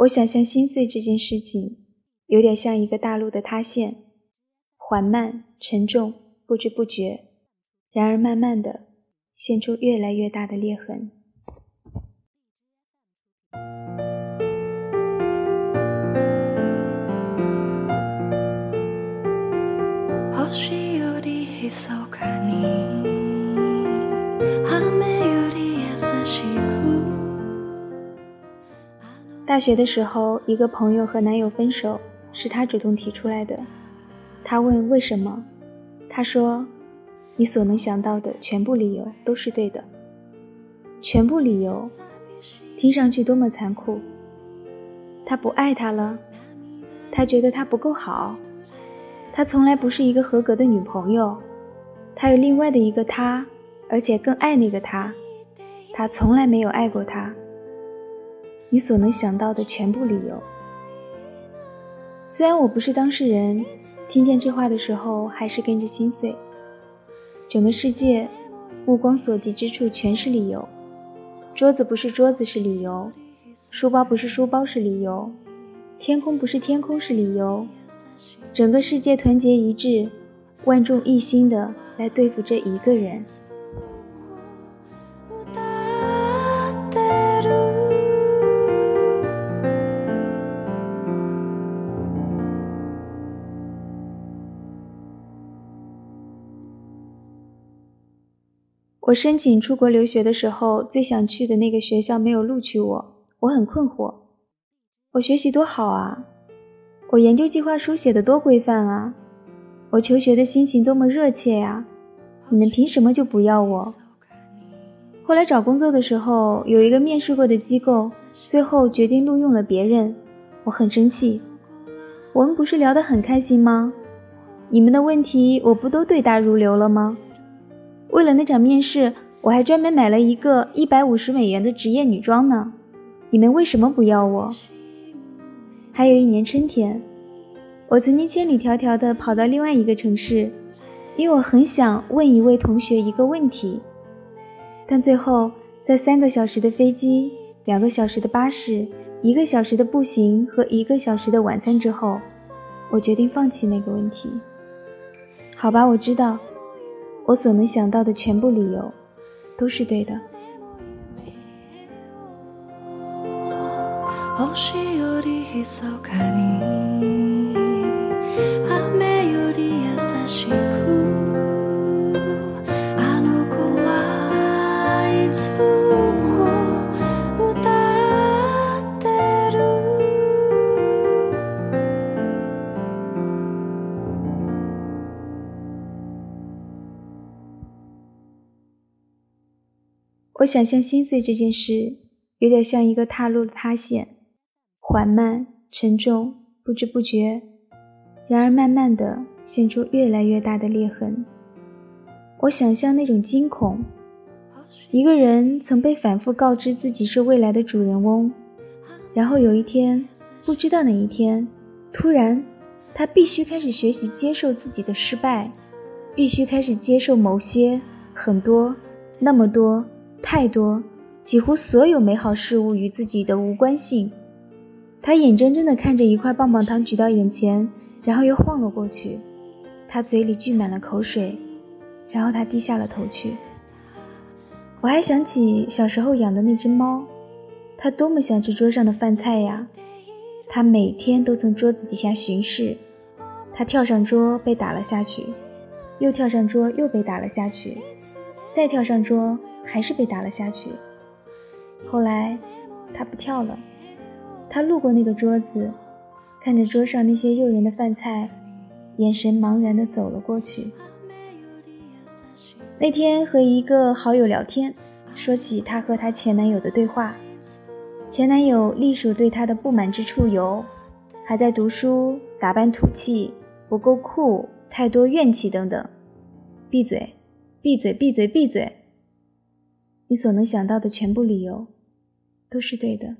我想象心碎这件事情，有点像一个大陆的塌陷，缓慢、沉重，不知不觉，然而慢慢的，现出越来越大的裂痕。大学的时候，一个朋友和男友分手，是他主动提出来的。他问为什么，他说：“你所能想到的全部理由都是对的。全部理由，听上去多么残酷。他不爱他了，他觉得他不够好，他从来不是一个合格的女朋友，他有另外的一个他，而且更爱那个他，他从来没有爱过他。”你所能想到的全部理由。虽然我不是当事人，听见这话的时候还是跟着心碎。整个世界，目光所及之处全是理由。桌子不是桌子是理由，书包不是书包是理由，天空不是天空是理由。整个世界团结一致，万众一心的来对付这一个人。我申请出国留学的时候，最想去的那个学校没有录取我，我很困惑。我学习多好啊，我研究计划书写的多规范啊，我求学的心情多么热切呀！你们凭什么就不要我？后来找工作的时候，有一个面试过的机构，最后决定录用了别人，我很生气。我们不是聊得很开心吗？你们的问题我不都对答如流了吗？为了那场面试，我还专门买了一个一百五十美元的职业女装呢。你们为什么不要我？还有一年春天，我曾经千里迢迢地跑到另外一个城市，因为我很想问一位同学一个问题。但最后，在三个小时的飞机、两个小时的巴士、一个小时的步行和一个小时的晚餐之后，我决定放弃那个问题。好吧，我知道。我所能想到的全部理由，都是对的。我想象心碎这件事，有点像一个踏路的塌陷，缓慢、沉重，不知不觉，然而慢慢的现出越来越大的裂痕。我想象那种惊恐，一个人曾被反复告知自己是未来的主人翁，然后有一天，不知道哪一天，突然，他必须开始学习接受自己的失败，必须开始接受某些、很多、那么多。太多，几乎所有美好事物与自己的无关性。他眼睁睁地看着一块棒棒糖举到眼前，然后又晃了过去。他嘴里聚满了口水，然后他低下了头去。我还想起小时候养的那只猫，它多么想吃桌上的饭菜呀！它每天都从桌子底下巡视，它跳上桌被打了下去，又跳上桌又被打了下去，再跳上桌。还是被打了下去。后来，他不跳了。他路过那个桌子，看着桌上那些诱人的饭菜，眼神茫然地走了过去。那天和一个好友聊天，说起她和她前男友的对话。前男友隶属对她的不满之处有：还在读书、打扮土气、不够酷、太多怨气等等。闭嘴！闭嘴！闭嘴！闭嘴！你所能想到的全部理由，都是对的。